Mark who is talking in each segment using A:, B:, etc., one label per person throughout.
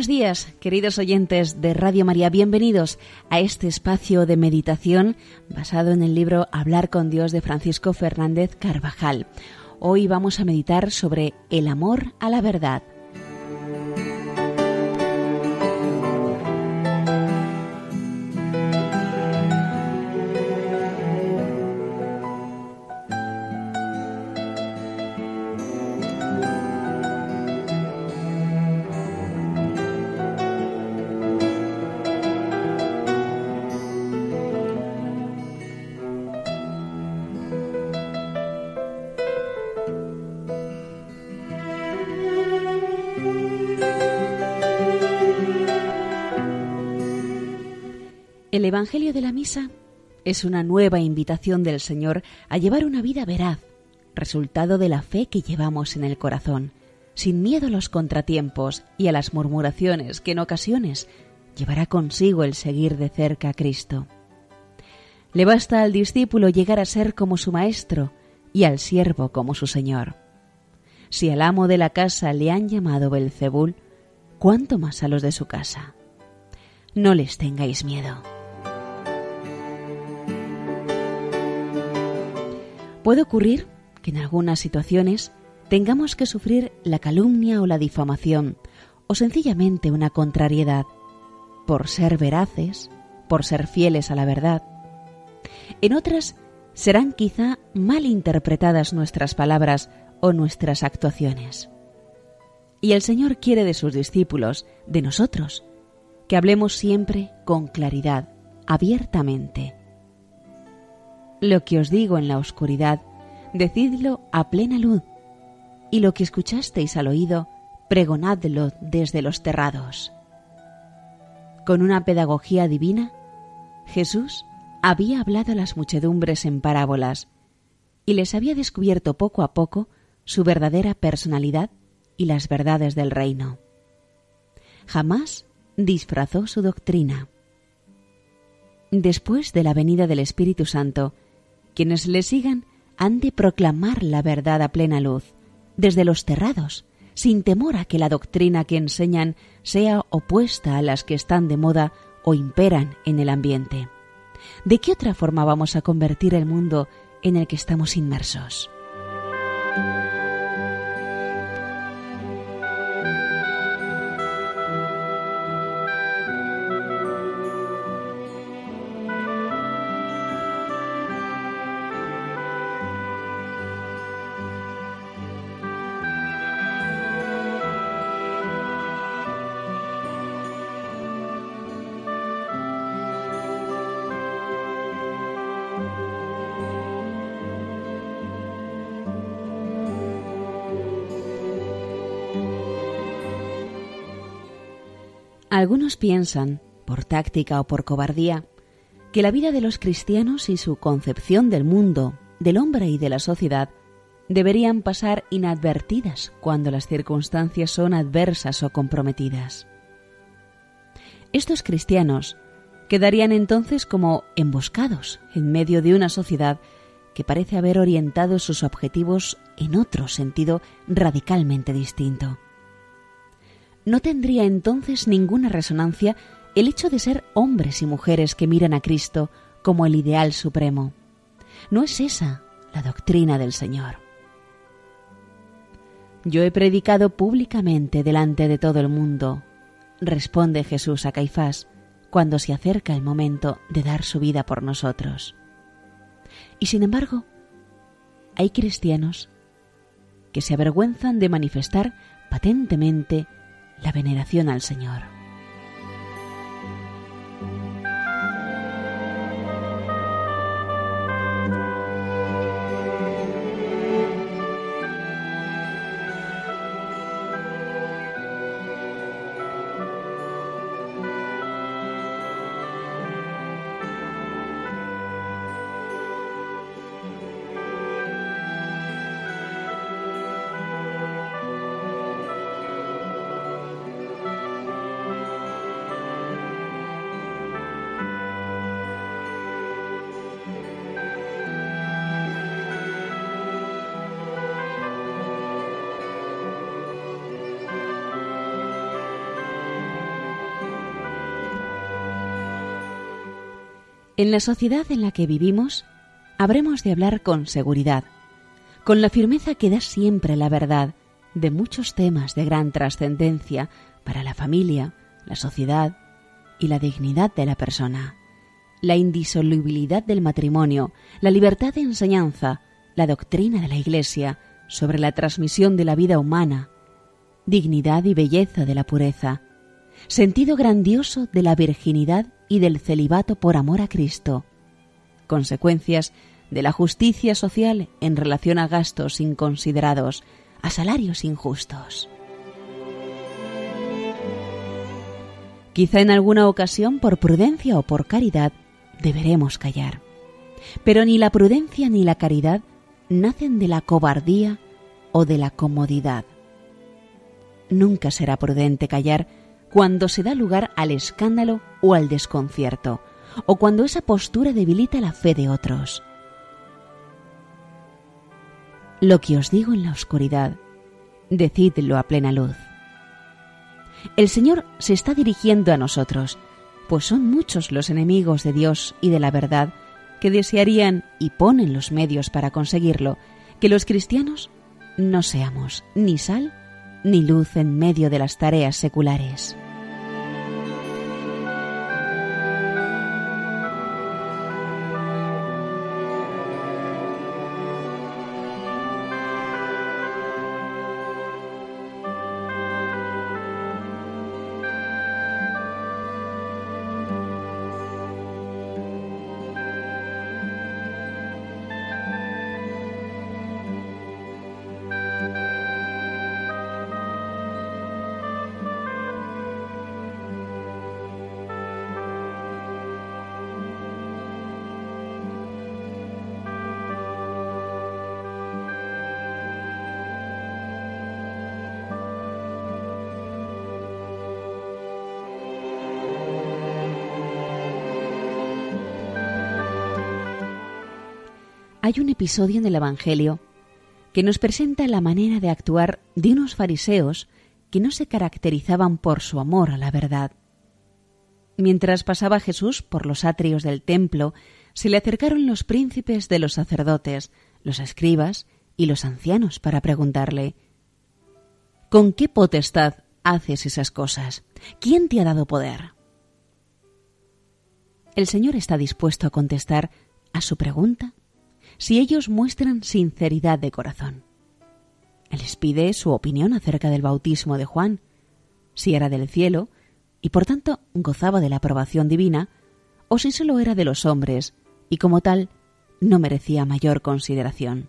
A: Buenos días, queridos oyentes de Radio María. Bienvenidos a este espacio de meditación basado en el libro Hablar con Dios de Francisco Fernández Carvajal. Hoy vamos a meditar sobre el amor a la verdad. Evangelio de la Misa es una nueva invitación del Señor a llevar una vida veraz, resultado de la fe que llevamos en el corazón, sin miedo a los contratiempos y a las murmuraciones que en ocasiones llevará consigo el seguir de cerca a Cristo. Le basta al discípulo llegar a ser como su maestro y al siervo como su señor. Si al amo de la casa le han llamado Belcebul, ¿cuánto más a los de su casa? No les tengáis miedo. Puede ocurrir que en algunas situaciones tengamos que sufrir la calumnia o la difamación, o sencillamente una contrariedad, por ser veraces, por ser fieles a la verdad. En otras serán quizá mal interpretadas nuestras palabras o nuestras actuaciones. Y el Señor quiere de sus discípulos, de nosotros, que hablemos siempre con claridad, abiertamente, lo que os digo en la oscuridad, decidlo a plena luz, y lo que escuchasteis al oído, pregonadlo desde los terrados. Con una pedagogía divina, Jesús había hablado a las muchedumbres en parábolas y les había descubierto poco a poco su verdadera personalidad y las verdades del reino. Jamás disfrazó su doctrina. Después de la venida del Espíritu Santo, quienes le sigan han de proclamar la verdad a plena luz, desde los terrados, sin temor a que la doctrina que enseñan sea opuesta a las que están de moda o imperan en el ambiente. ¿De qué otra forma vamos a convertir el mundo en el que estamos inmersos? Algunos piensan, por táctica o por cobardía, que la vida de los cristianos y su concepción del mundo, del hombre y de la sociedad deberían pasar inadvertidas cuando las circunstancias son adversas o comprometidas. Estos cristianos quedarían entonces como emboscados en medio de una sociedad que parece haber orientado sus objetivos en otro sentido radicalmente distinto. No tendría entonces ninguna resonancia el hecho de ser hombres y mujeres que miran a Cristo como el ideal supremo. No es esa la doctrina del Señor. Yo he predicado públicamente delante de todo el mundo, responde Jesús a Caifás cuando se acerca el momento de dar su vida por nosotros. Y sin embargo, hay cristianos que se avergüenzan de manifestar patentemente la veneración al Señor. En la sociedad en la que vivimos, habremos de hablar con seguridad, con la firmeza que da siempre la verdad de muchos temas de gran trascendencia para la familia, la sociedad y la dignidad de la persona, la indisolubilidad del matrimonio, la libertad de enseñanza, la doctrina de la Iglesia sobre la transmisión de la vida humana, dignidad y belleza de la pureza, sentido grandioso de la virginidad y del celibato por amor a Cristo, consecuencias de la justicia social en relación a gastos inconsiderados, a salarios injustos. Quizá en alguna ocasión, por prudencia o por caridad, deberemos callar. Pero ni la prudencia ni la caridad nacen de la cobardía o de la comodidad. Nunca será prudente callar cuando se da lugar al escándalo o al desconcierto, o cuando esa postura debilita la fe de otros. Lo que os digo en la oscuridad, decidlo a plena luz. El Señor se está dirigiendo a nosotros, pues son muchos los enemigos de Dios y de la verdad que desearían y ponen los medios para conseguirlo, que los cristianos no seamos ni sal ni luz en medio de las tareas seculares. Hay un episodio en el Evangelio que nos presenta la manera de actuar de unos fariseos que no se caracterizaban por su amor a la verdad. Mientras pasaba Jesús por los atrios del templo, se le acercaron los príncipes de los sacerdotes, los escribas y los ancianos para preguntarle ¿Con qué potestad haces esas cosas? ¿Quién te ha dado poder? El Señor está dispuesto a contestar a su pregunta si ellos muestran sinceridad de corazón. Les pide su opinión acerca del bautismo de Juan, si era del cielo y por tanto gozaba de la aprobación divina, o si solo era de los hombres y como tal no merecía mayor consideración.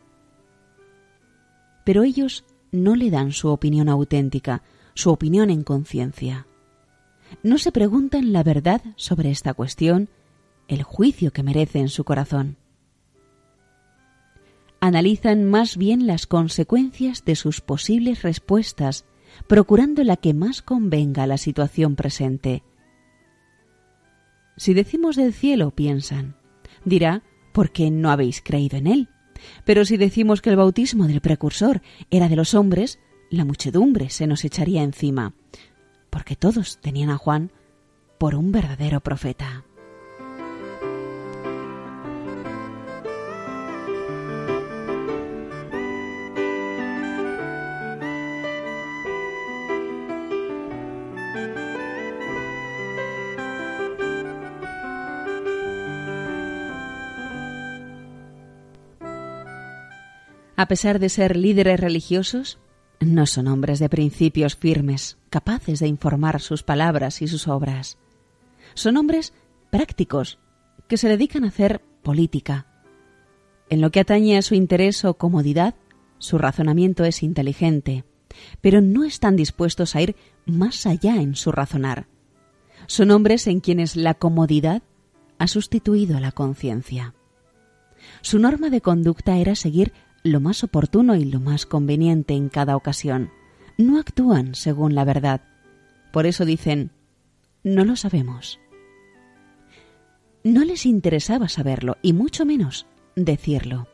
A: Pero ellos no le dan su opinión auténtica, su opinión en conciencia. No se preguntan la verdad sobre esta cuestión, el juicio que merece en su corazón analizan más bien las consecuencias de sus posibles respuestas, procurando la que más convenga a la situación presente. Si decimos del cielo, piensan, dirá, ¿por qué no habéis creído en él? Pero si decimos que el bautismo del precursor era de los hombres, la muchedumbre se nos echaría encima, porque todos tenían a Juan por un verdadero profeta. A pesar de ser líderes religiosos, no son hombres de principios firmes, capaces de informar sus palabras y sus obras. Son hombres prácticos, que se dedican a hacer política. En lo que atañe a su interés o comodidad, su razonamiento es inteligente, pero no están dispuestos a ir más allá en su razonar. Son hombres en quienes la comodidad ha sustituido a la conciencia. Su norma de conducta era seguir lo más oportuno y lo más conveniente en cada ocasión. No actúan según la verdad. Por eso dicen, no lo sabemos. No les interesaba saberlo y mucho menos decirlo.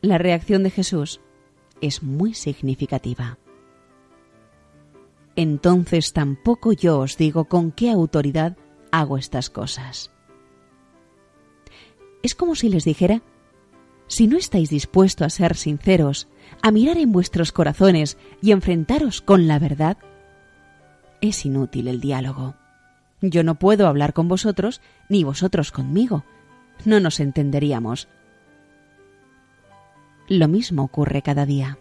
A: La reacción de Jesús es muy significativa. Entonces tampoco yo os digo con qué autoridad hago estas cosas. Es como si les dijera, si no estáis dispuestos a ser sinceros, a mirar en vuestros corazones y enfrentaros con la verdad, es inútil el diálogo. Yo no puedo hablar con vosotros ni vosotros conmigo. No nos entenderíamos. Lo mismo ocurre cada día.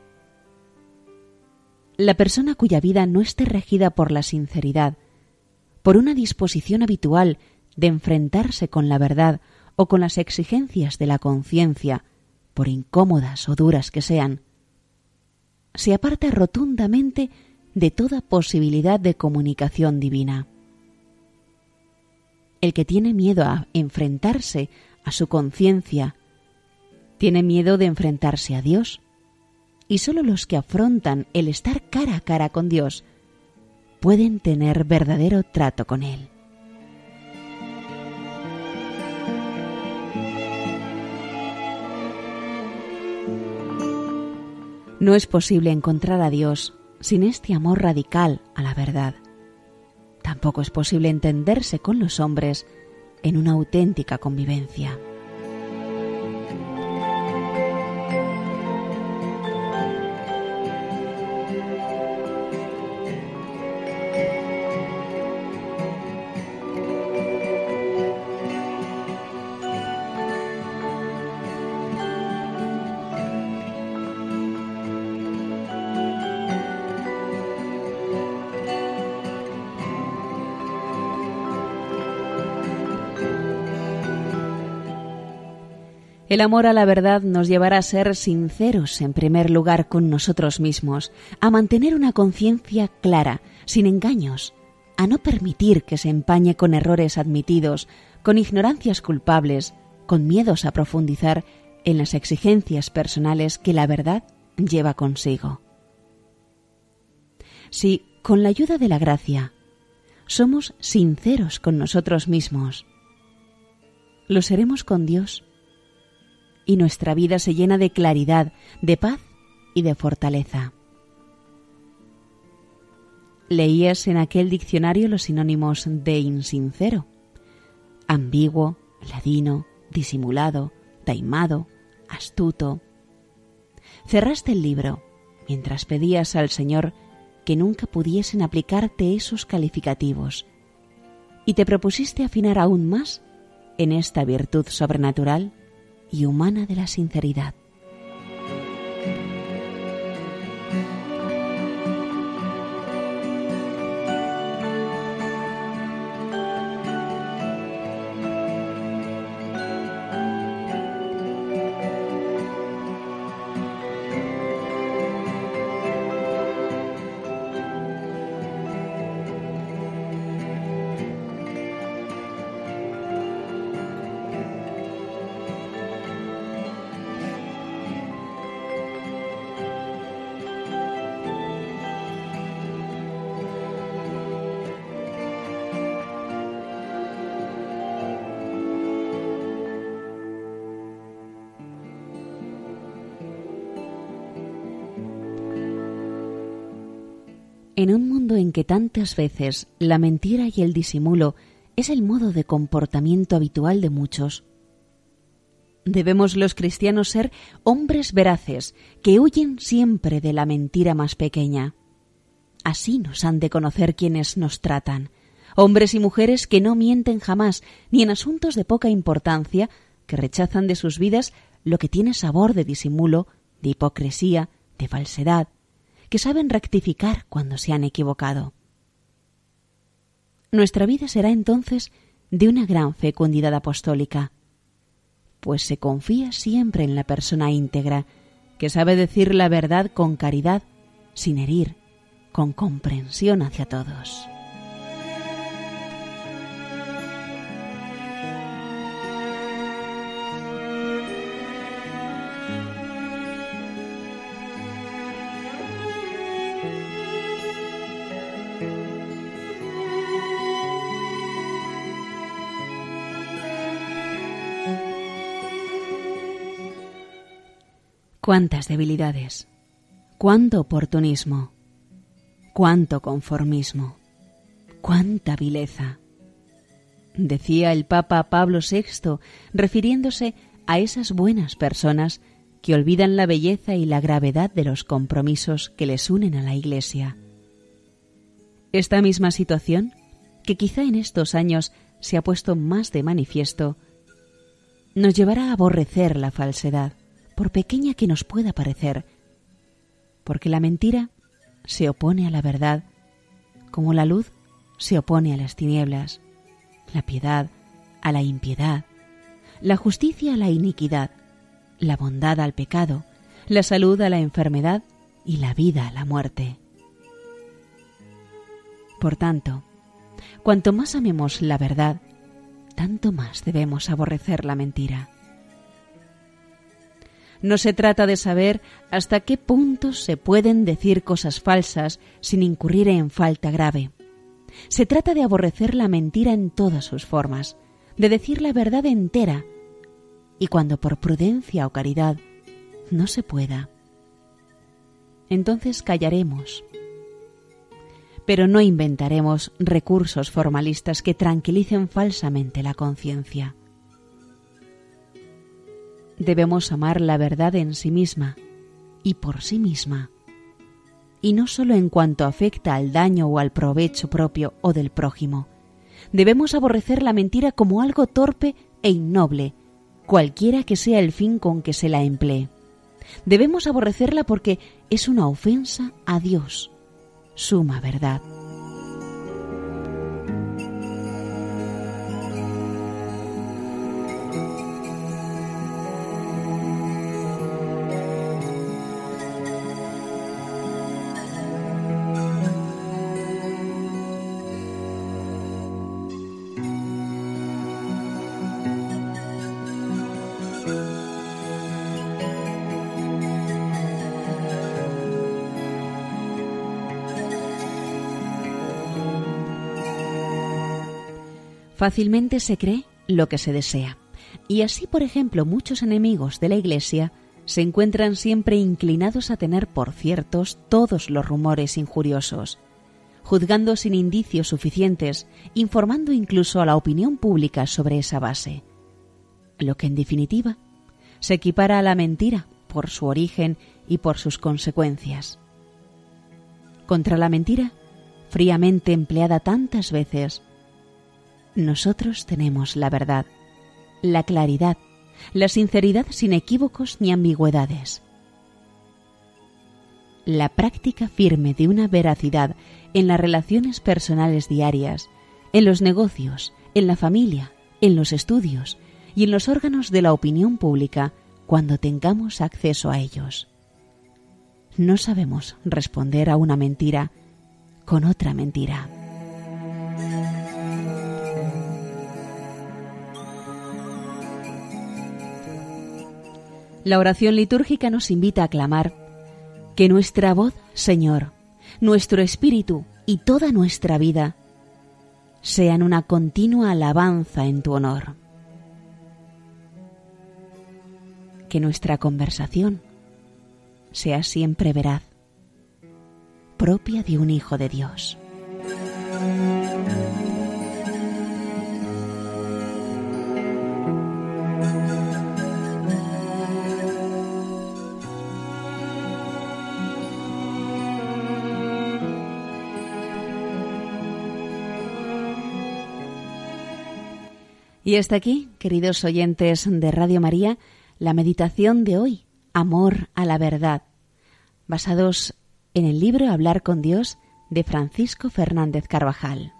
A: La persona cuya vida no esté regida por la sinceridad, por una disposición habitual de enfrentarse con la verdad o con las exigencias de la conciencia, por incómodas o duras que sean, se aparta rotundamente de toda posibilidad de comunicación divina. El que tiene miedo a enfrentarse a su conciencia, tiene miedo de enfrentarse a Dios. Y sólo los que afrontan el estar cara a cara con Dios pueden tener verdadero trato con Él. No es posible encontrar a Dios sin este amor radical a la verdad. Tampoco es posible entenderse con los hombres en una auténtica convivencia. El amor a la verdad nos llevará a ser sinceros en primer lugar con nosotros mismos, a mantener una conciencia clara, sin engaños, a no permitir que se empañe con errores admitidos, con ignorancias culpables, con miedos a profundizar en las exigencias personales que la verdad lleva consigo. Si, con la ayuda de la gracia, somos sinceros con nosotros mismos, lo seremos con Dios y nuestra vida se llena de claridad, de paz y de fortaleza. Leías en aquel diccionario los sinónimos de insincero, ambiguo, ladino, disimulado, taimado, astuto. Cerraste el libro mientras pedías al Señor que nunca pudiesen aplicarte esos calificativos y te propusiste afinar aún más en esta virtud sobrenatural y humana de la sinceridad. En un mundo en que tantas veces la mentira y el disimulo es el modo de comportamiento habitual de muchos, debemos los cristianos ser hombres veraces que huyen siempre de la mentira más pequeña. Así nos han de conocer quienes nos tratan, hombres y mujeres que no mienten jamás, ni en asuntos de poca importancia, que rechazan de sus vidas lo que tiene sabor de disimulo, de hipocresía, de falsedad, que saben rectificar cuando se han equivocado. Nuestra vida será entonces de una gran fecundidad apostólica, pues se confía siempre en la persona íntegra, que sabe decir la verdad con caridad, sin herir, con comprensión hacia todos. Cuántas debilidades, cuánto oportunismo, cuánto conformismo, cuánta vileza. decía el Papa Pablo VI, refiriéndose a esas buenas personas que olvidan la belleza y la gravedad de los compromisos que les unen a la Iglesia. Esta misma situación, que quizá en estos años se ha puesto más de manifiesto, nos llevará a aborrecer la falsedad, por pequeña que nos pueda parecer, porque la mentira se opone a la verdad, como la luz se opone a las tinieblas, la piedad a la impiedad, la justicia a la iniquidad, la bondad al pecado, la salud a la enfermedad y la vida a la muerte. Por tanto, cuanto más amemos la verdad, tanto más debemos aborrecer la mentira. No se trata de saber hasta qué punto se pueden decir cosas falsas sin incurrir en falta grave. Se trata de aborrecer la mentira en todas sus formas, de decir la verdad entera, y cuando por prudencia o caridad no se pueda, entonces callaremos. Pero no inventaremos recursos formalistas que tranquilicen falsamente la conciencia. Debemos amar la verdad en sí misma y por sí misma, y no sólo en cuanto afecta al daño o al provecho propio o del prójimo. Debemos aborrecer la mentira como algo torpe e innoble, cualquiera que sea el fin con que se la emplee. Debemos aborrecerla porque es una ofensa a Dios, suma verdad. Fácilmente se cree lo que se desea. Y así, por ejemplo, muchos enemigos de la Iglesia se encuentran siempre inclinados a tener por ciertos todos los rumores injuriosos, juzgando sin indicios suficientes, informando incluso a la opinión pública sobre esa base. Lo que en definitiva se equipara a la mentira por su origen y por sus consecuencias. Contra la mentira, fríamente empleada tantas veces, nosotros tenemos la verdad, la claridad, la sinceridad sin equívocos ni ambigüedades. La práctica firme de una veracidad en las relaciones personales diarias, en los negocios, en la familia, en los estudios y en los órganos de la opinión pública cuando tengamos acceso a ellos. No sabemos responder a una mentira con otra mentira. La oración litúrgica nos invita a clamar que nuestra voz, Señor, nuestro espíritu y toda nuestra vida sean una continua alabanza en tu honor. Que nuestra conversación sea siempre veraz, propia de un Hijo de Dios. Y hasta aquí, queridos oyentes de Radio María, la meditación de hoy, Amor a la Verdad, basados en el libro Hablar con Dios de Francisco Fernández Carvajal.